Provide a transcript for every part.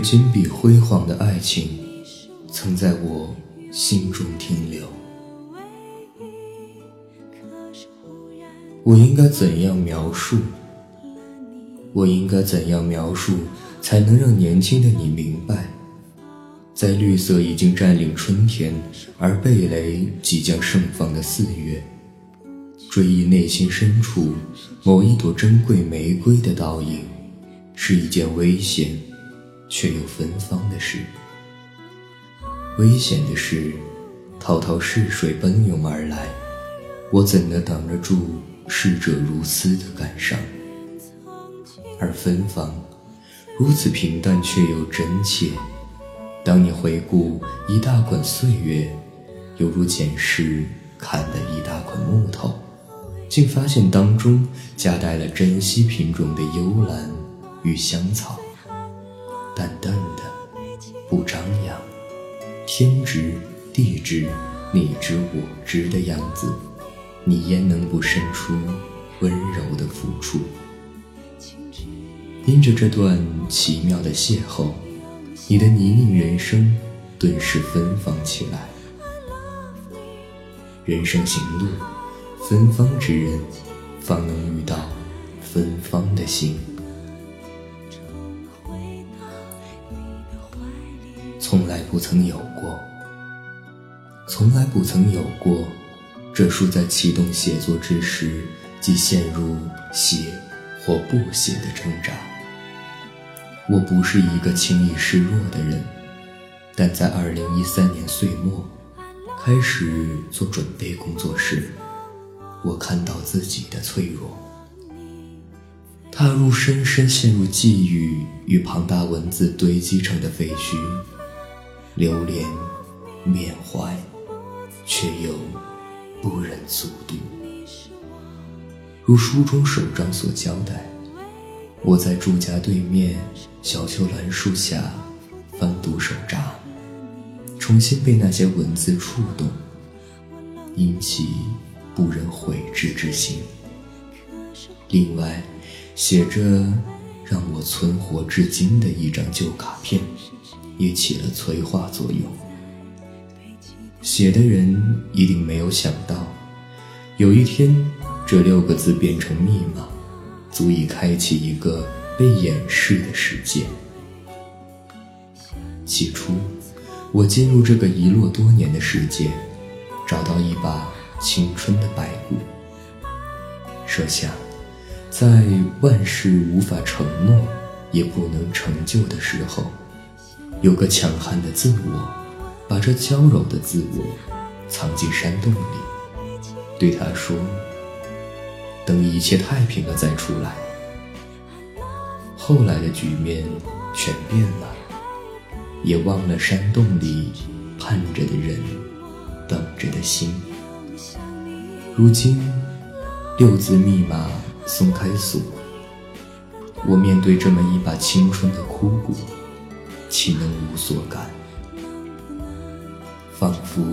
金碧辉煌的爱情，曾在我心中停留。我应该怎样描述？我应该怎样描述，才能让年轻的你明白，在绿色已经占领春天，而蓓蕾即将盛放的四月，追忆内心深处某一朵珍贵玫瑰的倒影，是一件危险却又芬芳的事。危险的是，滔滔逝水奔涌而来，我怎能挡得住？逝者如斯的感伤，而芬芳如此平淡却又真切。当你回顾一大捆岁月，犹如捡拾砍的一大捆木头，竟发现当中夹带了珍稀品种的幽兰与香草，淡淡的，不张扬，天知地知你知我知的样子。你焉能不生出温柔的付出？因着这段奇妙的邂逅，你的泥泞人生顿时芬芳起来。人生行路，芬芳之人方能遇到芬芳的心。从来不曾有过，从来不曾有过。这书在启动写作之时，即陷入写或不写的挣扎。我不是一个轻易示弱的人，但在二零一三年岁末开始做准备工作时，我看到自己的脆弱。踏入深深陷入寄语与庞大文字堆积成的废墟，流连缅怀，却又。不忍卒读，如书中首章所交代，我在住家对面小秋兰树下翻读手札，重新被那些文字触动，引起不忍悔之之心。另外，写着让我存活至今的一张旧卡片，也起了催化作用。写的人一定没有想到，有一天这六个字变成密码，足以开启一个被掩饰的世界。起初，我进入这个遗落多年的世界，找到一把青春的白骨，设想，在万事无法承诺也不能成就的时候，有个强悍的自我。把这娇柔的自我藏进山洞里，对他说：“等一切太平了再出来。”后来的局面全变了，也忘了山洞里盼着的人，等着的心。如今六字密码松开锁，我面对这么一把青春的枯骨，岂能无所感？仿佛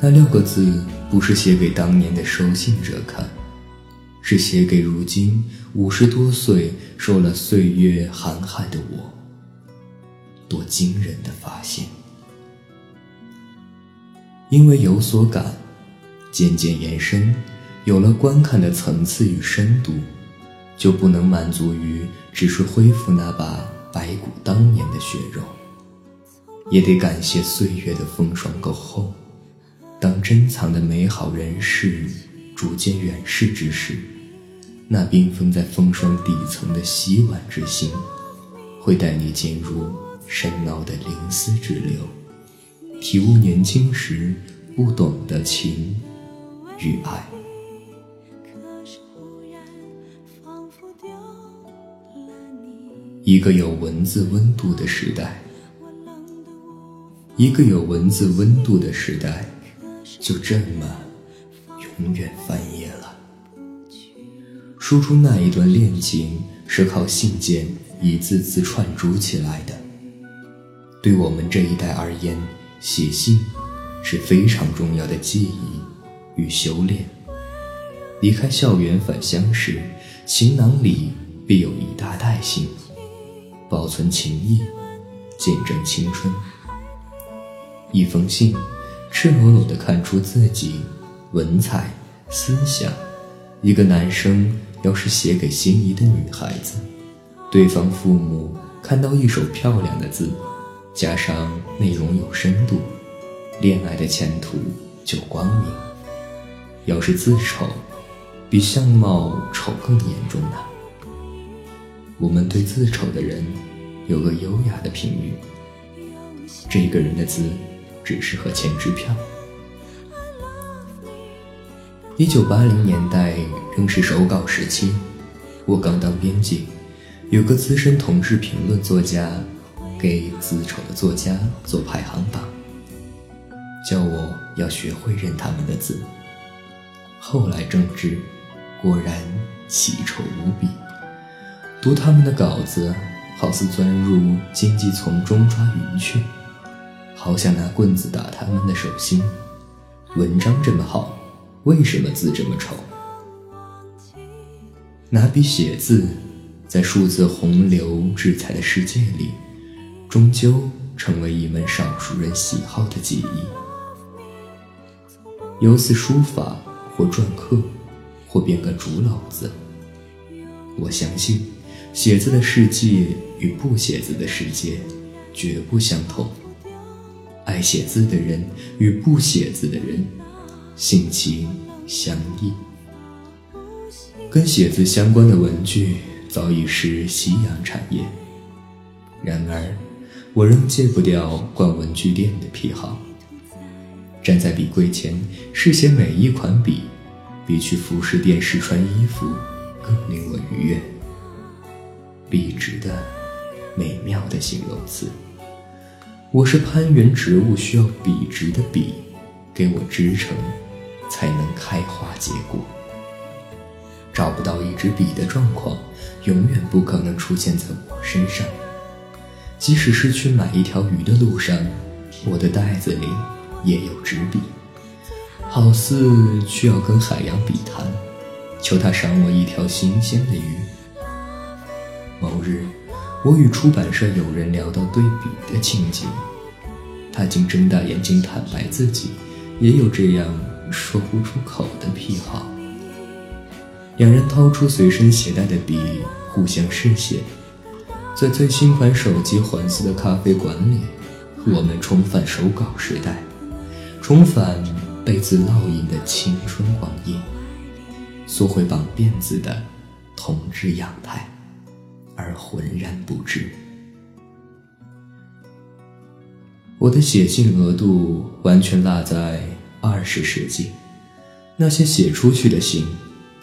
那六个字不是写给当年的收信者看，是写给如今五十多岁、受了岁月寒害的我。多惊人的发现！因为有所感，渐渐延伸，有了观看的层次与深度，就不能满足于只是恢复那把白骨当年的血肉。也得感谢岁月的风霜够厚。当珍藏的美好人世逐渐远逝之时，那冰封在风霜底层的洗碗之心，会带你进入深奥的灵思之流，体悟年轻时不懂的情与爱。一个有文字温度的时代。一个有文字温度的时代，就这么永远翻页了。书中那一段恋情是靠信件一字字串珠起来的。对我们这一代而言，写信是非常重要的记忆与修炼。离开校园返乡时，行囊里必有一大袋信，保存情谊，见证青春。一封信，赤裸裸地看出自己文采、思想。一个男生要是写给心仪的女孩子，对方父母看到一手漂亮的字，加上内容有深度，恋爱的前途就光明。要是字丑，比相貌丑更严重呢。我们对字丑的人有个优雅的评语：这个人的字只适合签支票。一九八零年代仍是手稿时期，我刚当编辑，有个资深同志评论作家给字丑的作家做排行榜，叫我要学会认他们的字。后来正知，果然奇丑无比。读他们的稿子，好似钻入荆棘丛中抓云雀，好想拿棍子打他们的手心。文章这么好，为什么字这么丑？拿笔写字，在数字洪流制裁的世界里，终究成为一门少数人喜好的技艺。由此书法。或篆刻，或编个竹篓子。我相信，写字的世界与不写字的世界绝不相同。爱写字的人与不写字的人，性情相异。跟写字相关的文具早已是夕阳产业，然而，我仍戒不掉逛文具店的癖好。站在笔柜前试写每一款笔，比去服饰店试穿衣服更令我愉悦。笔直的、美妙的形容词。我是攀援植物需要笔直的笔给我支撑，才能开花结果。找不到一支笔的状况，永远不可能出现在我身上。即使是去买一条鱼的路上，我的袋子里。也有纸笔，好似需要跟海洋笔谈，求他赏我一条新鲜的鱼。某日，我与出版社友人聊到对比的情景，他竟睁大眼睛坦白自己也有这样说不出口的癖好。两人掏出随身携带的笔，互相试写，在最新款手机环伺的咖啡馆里，我们重返手稿时代。重返被字烙印的青春光阴，缩回绑辫子的同志样态，而浑然不知。我的写信额度完全落在二十世纪，那些写出去的信，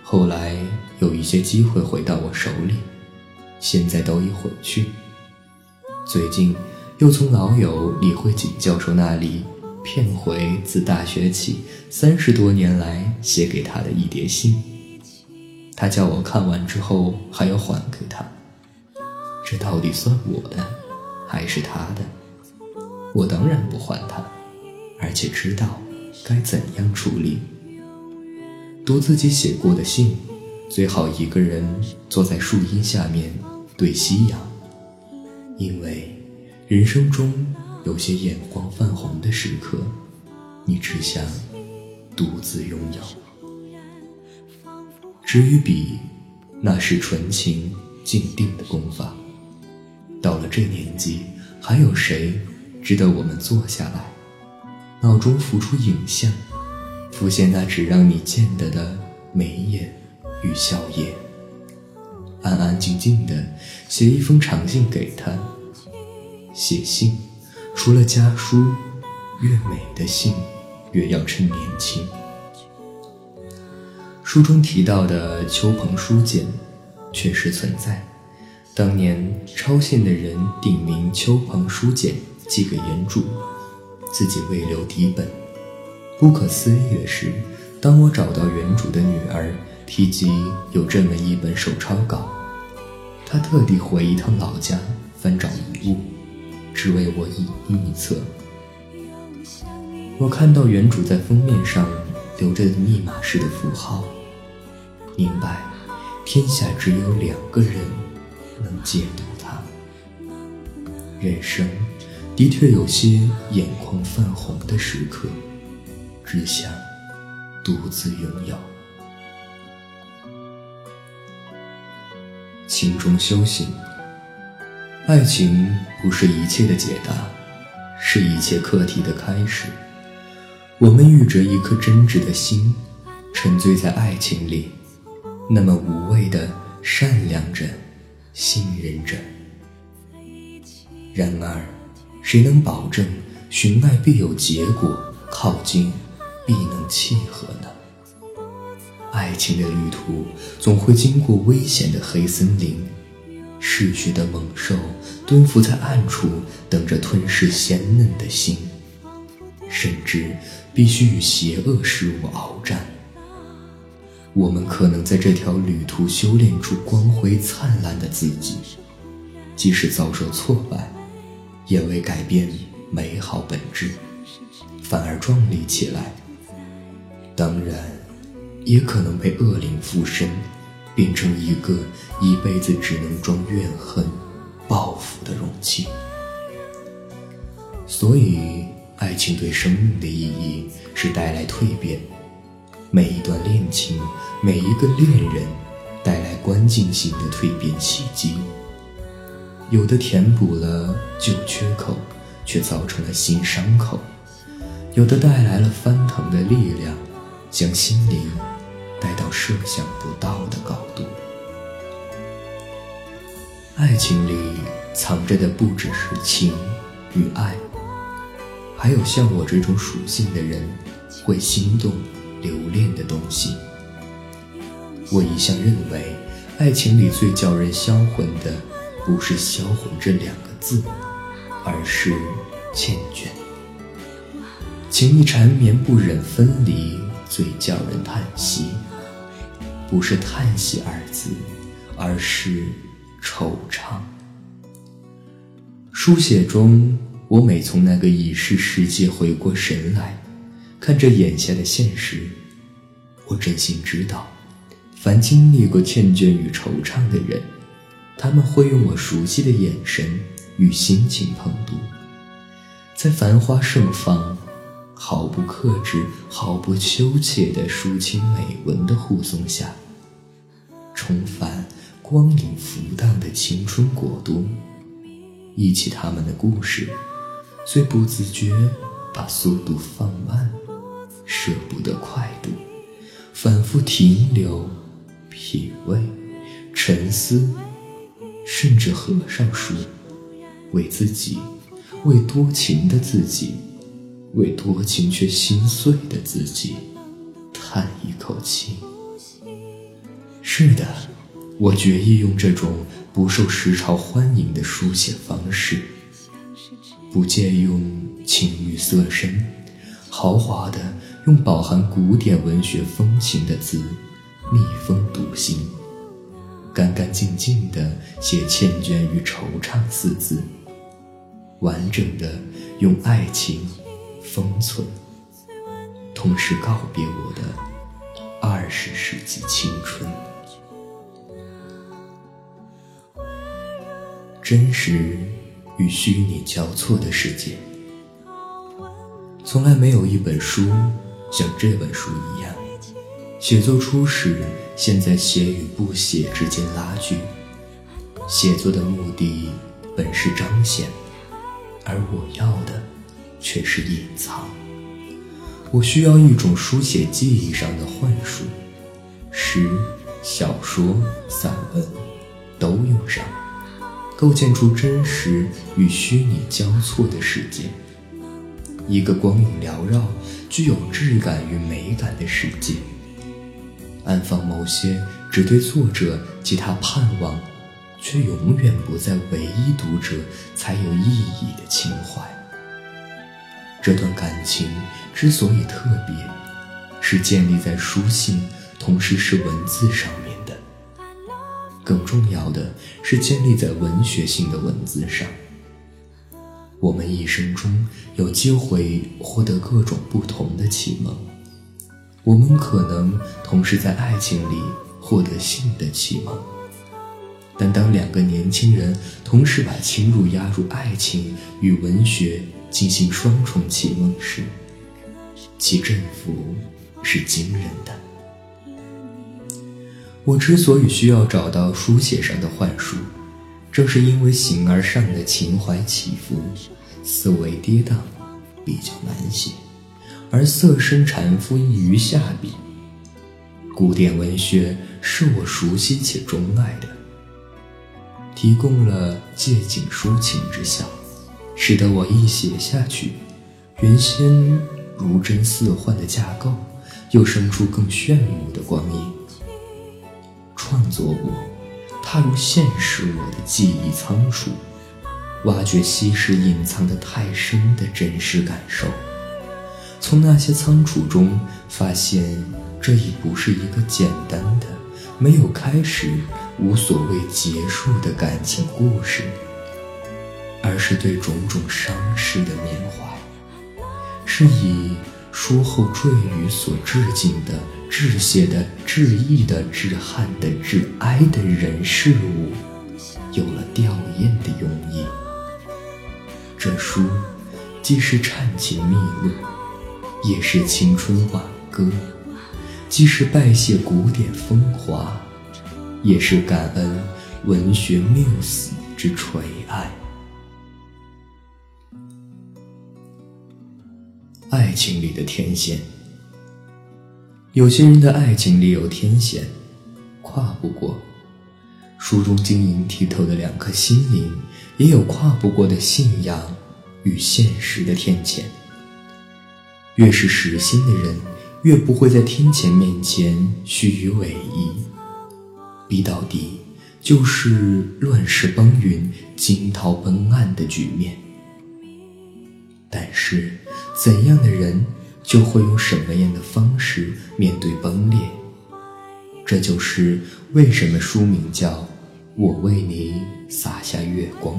后来有一些机会回到我手里，现在都已回去。最近又从老友李慧锦教授那里。骗回自大学起三十多年来写给他的一叠信，他叫我看完之后还要还给他，这到底算我的还是他的？我当然不还他，而且知道该怎样处理。读自己写过的信，最好一个人坐在树荫下面对夕阳，因为人生中。有些眼光泛红的时刻，你只想独自拥有。纸与笔，那是纯情静定的功法。到了这年纪，还有谁值得我们坐下来，脑中浮出影像，浮现那只让你见得的眉眼与笑靥，安安静静的写一封长信给他，写信。除了家书，越美的信，越要趁年轻。书中提到的秋鹏书简，确实存在。当年抄信的人鼎名“秋鹏书简”，寄给原主，自己未留底本。不可思议的是，当我找到原主的女儿，提及有这么一本手抄稿，她特地回一趟老家翻找遗物。只为我以一册。我看到原主在封面上留着密码式的符号，明白天下只有两个人能解读它。人生的确有些眼眶泛红的时刻，只想独自拥有。情中修行，爱情不是一切的解答，是一切课题的开始。我们遇着一颗真挚的心，沉醉在爱情里，那么无畏的善良着，信任着。然而，谁能保证寻爱必有结果，靠近必能契合呢？爱情的旅途总会经过危险的黑森林，嗜血的猛兽蹲伏在暗处，等着吞噬鲜嫩的心，甚至必须与邪恶事物鏖战。我们可能在这条旅途修炼出光辉灿烂的自己，即使遭受挫败，也未改变美好本质，反而壮丽起来。当然。也可能被恶灵附身，变成一个一辈子只能装怨恨、报复的容器。所以，爱情对生命的意义是带来蜕变。每一段恋情，每一个恋人，带来关键性的蜕变契机。有的填补了旧缺口，却造成了新伤口；有的带来了翻腾的力量，将心灵。带到设想不到的高度。爱情里藏着的不只是情与爱，还有像我这种属性的人会心动、留恋的东西。我一向认为，爱情里最叫人销魂的，不是销魂这两个字，而是缱绻。情意缠绵不忍分离，最叫人叹息。不是叹息二字，而是惆怅。书写中，我每从那个已逝世界回过神来，看着眼下的现实，我真心知道，凡经历过缱绻与惆怅的人，他们会用我熟悉的眼神与心情碰读，在繁花盛放、毫不克制、毫不羞怯的抒情美文的护送下。重返光影浮荡的青春国度，忆起他们的故事，虽不自觉把速度放慢，舍不得快读，反复停留，品味，沉思，甚至合上书，为自己，为多情的自己，为多情却心碎的自己，叹一口气。是的，我决意用这种不受时潮欢迎的书写方式，不借用情欲色深，豪华的用饱含古典文学风情的字，密封读心，干干净净的写缱绻与惆怅四字，完整的用爱情封存，同时告别我的二十世纪青春。真实与虚拟交错的世界，从来没有一本书像这本书一样，写作初始现在写与不写之间拉锯。写作的目的本是彰显，而我要的却是隐藏。我需要一种书写记忆上的幻术，诗、小说、散文都用上。构建出真实与虚拟交错的世界，一个光影缭绕、具有质感与美感的世界，安放某些只对作者及他盼望，却永远不在唯一读者才有意义的情怀。这段感情之所以特别，是建立在书信，同时是文字上面的。更重要的是建立在文学性的文字上。我们一生中有机会获得各种不同的启蒙，我们可能同时在爱情里获得性的启蒙，但当两个年轻人同时把侵入压入爱情与文学进行双重启蒙时，其振幅是惊人的。我之所以需要找到书写上的幻术，正是因为形而上的情怀起伏、思维跌宕，比较难写，而色身禅夫易于下笔。古典文学是我熟悉且钟爱的，提供了借景抒情之效，使得我一写下去，原先如真似幻的架构，又生出更炫目的光影。创作我，踏入现实我的记忆仓储，挖掘昔时隐藏的太深的真实感受，从那些仓储中发现。这已不是一个简单的、没有开始、无所谓结束的感情故事，而是对种种伤势的缅怀，是以书后赘语所致敬的、致谢的、致意的、致憾的、致哀的人事物，有了吊唁的用意。这书既是忏情秘录，也是青春挽歌。既是拜谢古典风华，也是感恩文学缪斯之垂爱。爱情里的天线，有些人的爱情里有天险，跨不过。书中晶莹剔透的两颗心灵，也有跨不过的信仰与现实的天堑。越是实心的人。越不会在天谴面前虚与委蛇，逼到底就是乱世崩云、惊涛奔岸的局面。但是，怎样的人就会用什么样的方式面对崩裂？这就是为什么书名叫《我为你洒下月光》。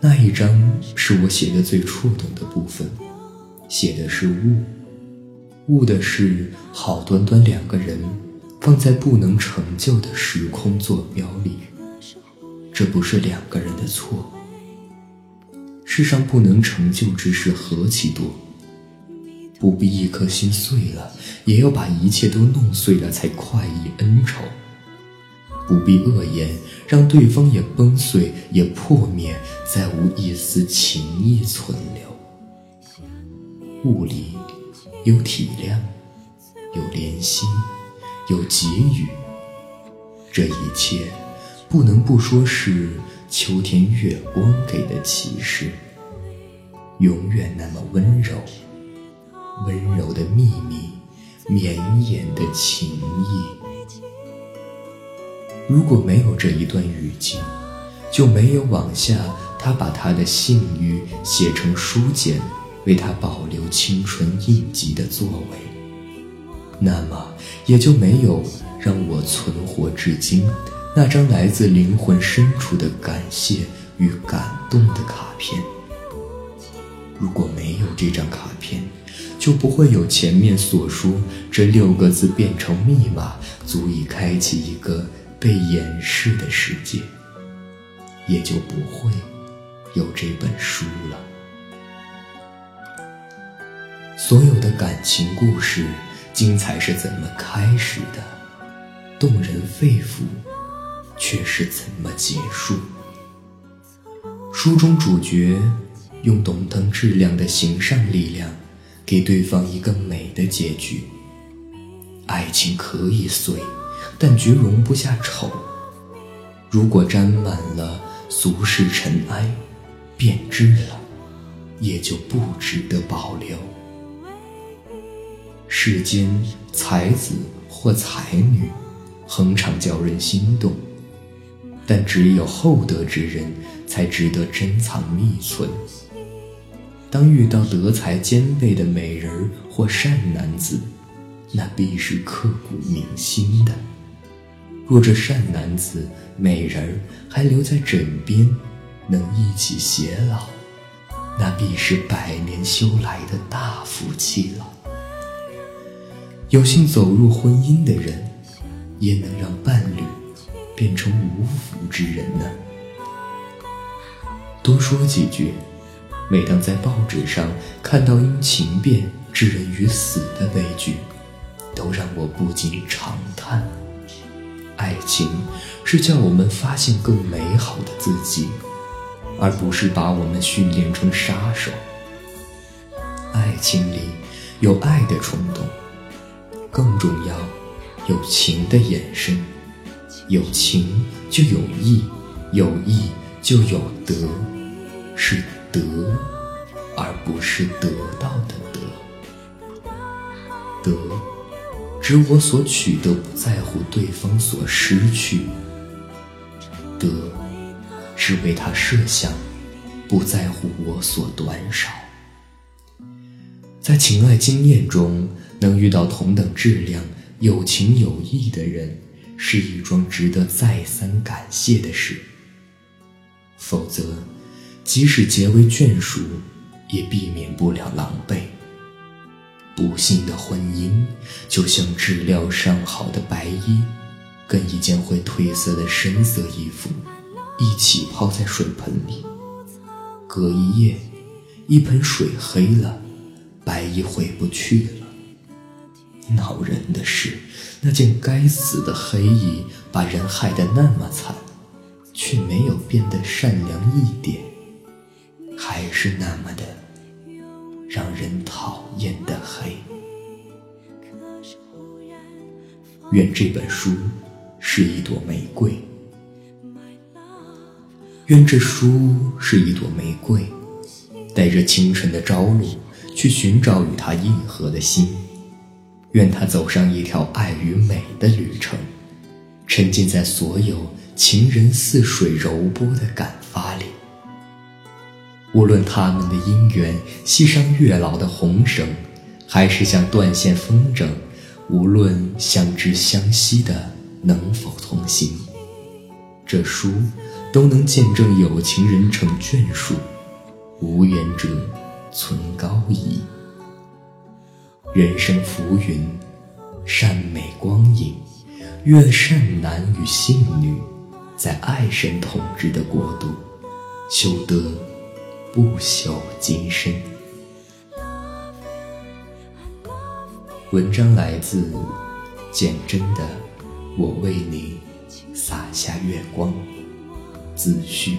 那一章是我写的最触动的部分，写的是雾。悟的是，好端端两个人放在不能成就的时空坐标里，这不是两个人的错。世上不能成就之事何其多，不必一颗心碎了，也要把一切都弄碎了才快意恩仇。不必恶言，让对方也崩碎，也破灭，再无一丝情意存留。物里。有体谅，有怜惜，有给予，这一切不能不说是秋天月光给的启示。永远那么温柔，温柔的秘密，绵延的情意。如果没有这一段语境，就没有往下他把他的信誉写成书简。为他保留青春印记的作为，那么也就没有让我存活至今那张来自灵魂深处的感谢与感动的卡片。如果没有这张卡片，就不会有前面所说这六个字变成密码，足以开启一个被掩饰的世界，也就不会有这本书了。所有的感情故事，精彩是怎么开始的？动人肺腑，却是怎么结束？书中主角用懂得质量的行善力量，给对方一个美的结局。爱情可以碎，但绝容不下丑。如果沾满了俗世尘埃，变质了，也就不值得保留。世间才子或才女，恒常叫人心动，但只有厚德之人才值得珍藏秘存。当遇到德才兼备的美人儿或善男子，那必是刻骨铭心的。若这善男子、美人儿还留在枕边，能一起偕老，那必是百年修来的大福气了。有幸走入婚姻的人，也能让伴侣变成无福之人呢？多说几句，每当在报纸上看到因情变致人于死的悲剧，都让我不禁长叹：爱情是叫我们发现更美好的自己，而不是把我们训练成杀手。爱情里有爱的冲动，更重要，有情的衍生。有情就有义，有义就有德，是得，而不是得到的得。得，指我所取得不在乎对方所失去；得，是为他设想，不在乎我所短少。在情爱经验中，能遇到同等质量、有情有义的人。是一桩值得再三感谢的事。否则，即使结为眷属，也避免不了狼狈。不幸的婚姻，就像治疗上好的白衣，跟一件会褪色的深色衣服一起泡在水盆里，隔一夜，一盆水黑了，白衣回不去了。恼人的是，那件该死的黑衣把人害得那么惨，却没有变得善良一点，还是那么的让人讨厌的黑。愿这本书是一朵玫瑰，愿这书是一朵玫瑰，带着清晨的朝露，去寻找与它应和的心。愿他走上一条爱与美的旅程，沉浸在所有情人似水柔波的感发里。无论他们的姻缘系上月老的红绳，还是像断线风筝，无论相知相惜的能否同行，这书都能见证有情人成眷属，无缘者存高仪。人生浮云，善美光影，愿善男与信女，在爱神统治的国度，修得不朽今生。文章来自简真的《我为你洒下月光》，自序。